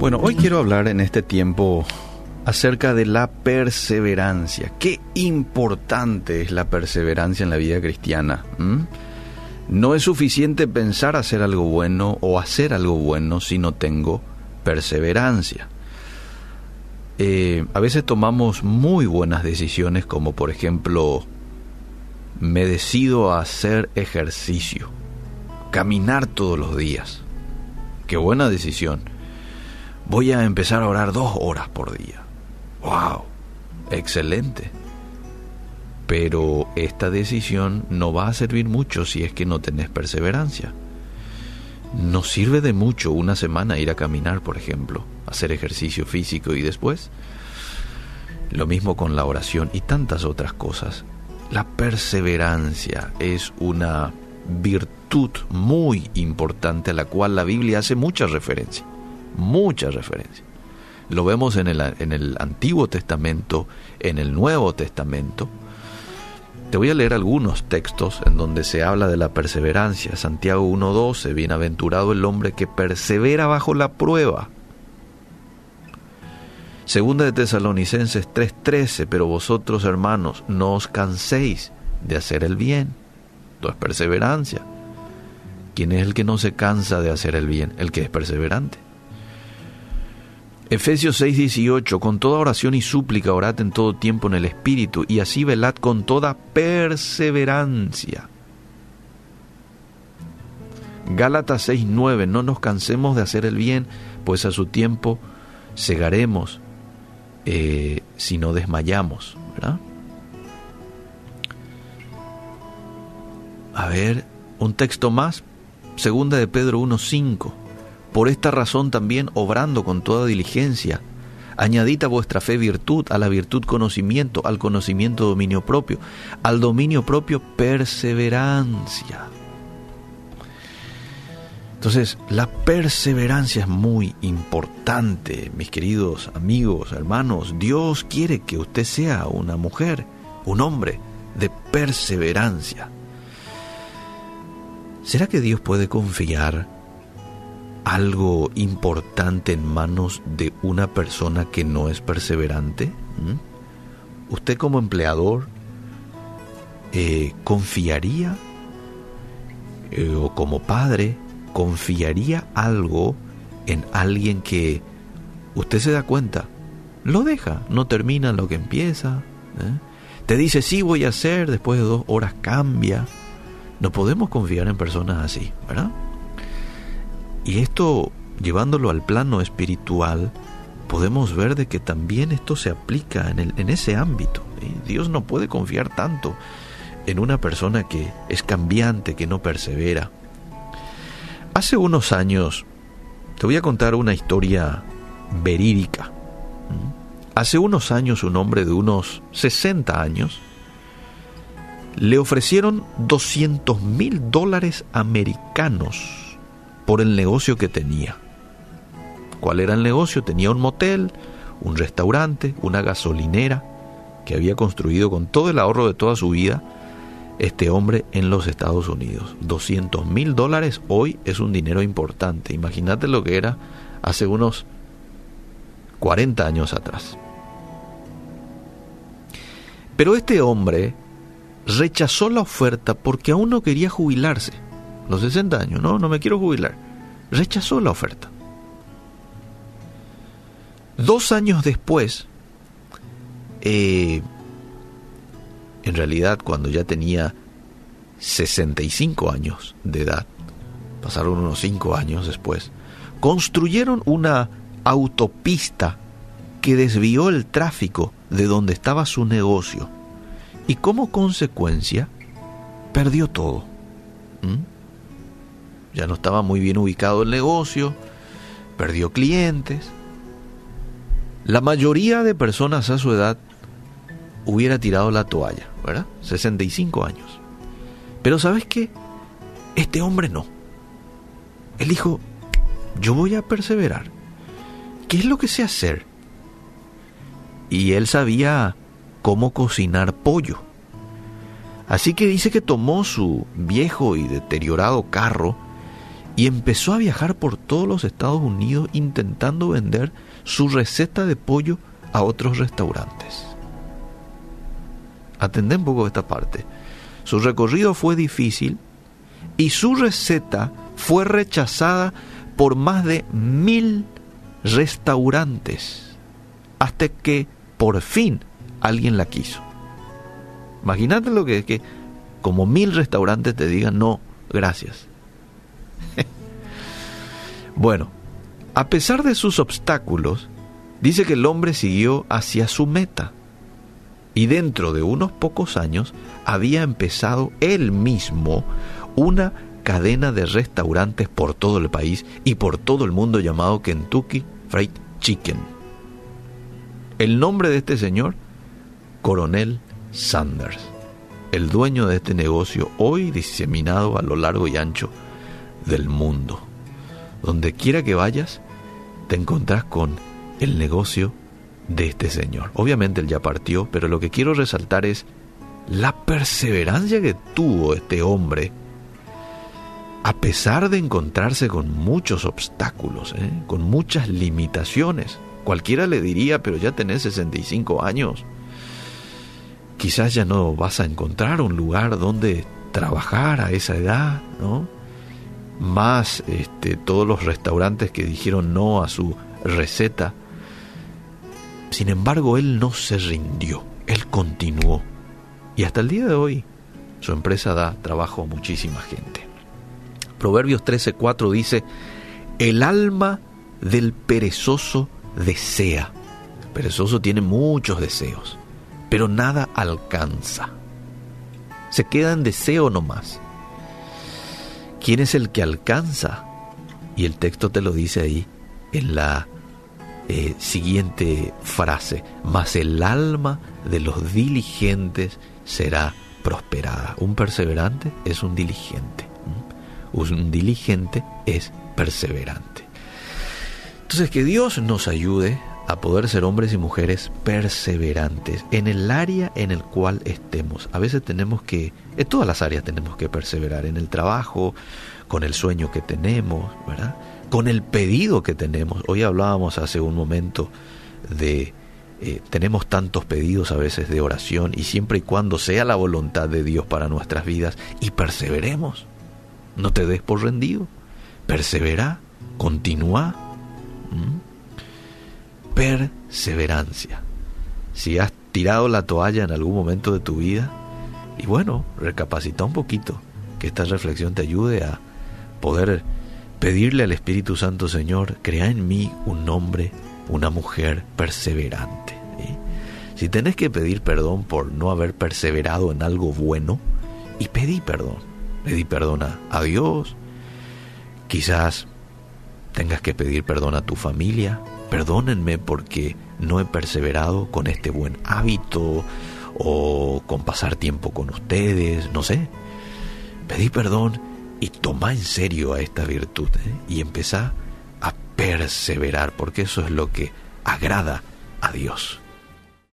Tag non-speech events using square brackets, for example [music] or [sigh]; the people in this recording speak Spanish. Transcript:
Bueno, hoy quiero hablar en este tiempo acerca de la perseverancia. Qué importante es la perseverancia en la vida cristiana. No es suficiente pensar hacer algo bueno o hacer algo bueno si no tengo perseverancia. Eh, a veces tomamos muy buenas decisiones como por ejemplo me decido a hacer ejercicio, caminar todos los días. Qué buena decisión. Voy a empezar a orar dos horas por día. ¡Wow! Excelente. Pero esta decisión no va a servir mucho si es que no tenés perseverancia. No sirve de mucho una semana ir a caminar, por ejemplo, hacer ejercicio físico y después. Lo mismo con la oración y tantas otras cosas. La perseverancia es una virtud muy importante a la cual la Biblia hace mucha referencia. Mucha referencia. Lo vemos en el, en el Antiguo Testamento, en el Nuevo Testamento. Te voy a leer algunos textos en donde se habla de la perseverancia. Santiago 1.12, bienaventurado el hombre que persevera bajo la prueba. Segunda de Tesalonicenses 3:13, pero vosotros hermanos no os canséis de hacer el bien. Esto es perseverancia. ¿Quién es el que no se cansa de hacer el bien? El que es perseverante. Efesios 6:18, con toda oración y súplica orad en todo tiempo en el Espíritu, y así velad con toda perseverancia. Gálatas 6:9, no nos cansemos de hacer el bien, pues a su tiempo segaremos eh, si no desmayamos. A ver, un texto más, segunda de Pedro 1:5. Por esta razón también, obrando con toda diligencia, añadid a vuestra fe virtud, a la virtud conocimiento, al conocimiento dominio propio, al dominio propio perseverancia. Entonces, la perseverancia es muy importante, mis queridos amigos, hermanos. Dios quiere que usted sea una mujer, un hombre de perseverancia. ¿Será que Dios puede confiar algo importante en manos de una persona que no es perseverante? ¿Mm? ¿Usted como empleador eh, confiaría eh, o como padre confiaría algo en alguien que usted se da cuenta, lo deja, no termina lo que empieza, ¿eh? te dice sí voy a hacer, después de dos horas cambia. No podemos confiar en personas así, ¿verdad? Y esto, llevándolo al plano espiritual, podemos ver de que también esto se aplica en, el, en ese ámbito. Dios no puede confiar tanto en una persona que es cambiante, que no persevera. Hace unos años, te voy a contar una historia verídica. Hace unos años un hombre de unos 60 años le ofrecieron 200 mil dólares americanos por el negocio que tenía. ¿Cuál era el negocio? Tenía un motel, un restaurante, una gasolinera que había construido con todo el ahorro de toda su vida este hombre en los Estados Unidos. 200 mil dólares hoy es un dinero importante. Imagínate lo que era hace unos 40 años atrás. Pero este hombre rechazó la oferta porque aún no quería jubilarse. Los 60 años, no, no me quiero jubilar. Rechazó la oferta. Dos años después, eh, en realidad cuando ya tenía 65 años de edad, pasaron unos 5 años después, construyeron una autopista que desvió el tráfico de donde estaba su negocio y como consecuencia perdió todo. ¿Mm? Ya no estaba muy bien ubicado el negocio, perdió clientes. La mayoría de personas a su edad hubiera tirado la toalla, ¿verdad? 65 años. Pero ¿sabes qué? Este hombre no. Él dijo, yo voy a perseverar. ¿Qué es lo que sé hacer? Y él sabía cómo cocinar pollo. Así que dice que tomó su viejo y deteriorado carro y empezó a viajar por todos los Estados Unidos intentando vender su receta de pollo a otros restaurantes. Atendé un poco esta parte. Su recorrido fue difícil y su receta fue rechazada por más de mil restaurantes hasta que por fin alguien la quiso. Imagínate lo que es que como mil restaurantes te digan no, gracias. [laughs] bueno, a pesar de sus obstáculos, dice que el hombre siguió hacia su meta y dentro de unos pocos años había empezado él mismo una cadena de restaurantes por todo el país y por todo el mundo llamado Kentucky Fried Chicken. El nombre de este señor, Coronel Sanders, el dueño de este negocio hoy diseminado a lo largo y ancho del mundo. Donde quiera que vayas, te encontrás con el negocio de este señor. Obviamente él ya partió, pero lo que quiero resaltar es la perseverancia que tuvo este hombre, a pesar de encontrarse con muchos obstáculos, ¿eh? con muchas limitaciones. Cualquiera le diría, pero ya tenés 65 años, quizás ya no vas a encontrar un lugar donde trabajar a esa edad, ¿no? Más este, todos los restaurantes que dijeron no a su receta sin embargo, él no se rindió, él continuó. Y hasta el día de hoy, su empresa da trabajo a muchísima gente. Proverbios 13:4 dice, el alma del perezoso desea. El perezoso tiene muchos deseos, pero nada alcanza. Se queda en deseo nomás. ¿Quién es el que alcanza? Y el texto te lo dice ahí en la eh, siguiente frase, mas el alma de los diligentes será prosperada. Un perseverante es un diligente. Un diligente es perseverante. Entonces que Dios nos ayude a poder ser hombres y mujeres perseverantes en el área en el cual estemos. A veces tenemos que, en todas las áreas tenemos que perseverar, en el trabajo, con el sueño que tenemos, ¿verdad? con el pedido que tenemos. Hoy hablábamos hace un momento de eh, tenemos tantos pedidos a veces de oración y siempre y cuando sea la voluntad de Dios para nuestras vidas y perseveremos. No te des por rendido. Persevera, continúa. Perseverancia. Si has tirado la toalla en algún momento de tu vida, y bueno, recapacita un poquito, que esta reflexión te ayude a poder pedirle al Espíritu Santo, Señor, crea en mí un hombre, una mujer perseverante. Si tenés que pedir perdón por no haber perseverado en algo bueno, y pedí perdón, pedí perdón a Dios, quizás tengas que pedir perdón a tu familia, perdónenme porque no he perseverado con este buen hábito o con pasar tiempo con ustedes, no sé. Pedí perdón y toma en serio a esta virtud ¿eh? y empezá a perseverar, porque eso es lo que agrada a Dios.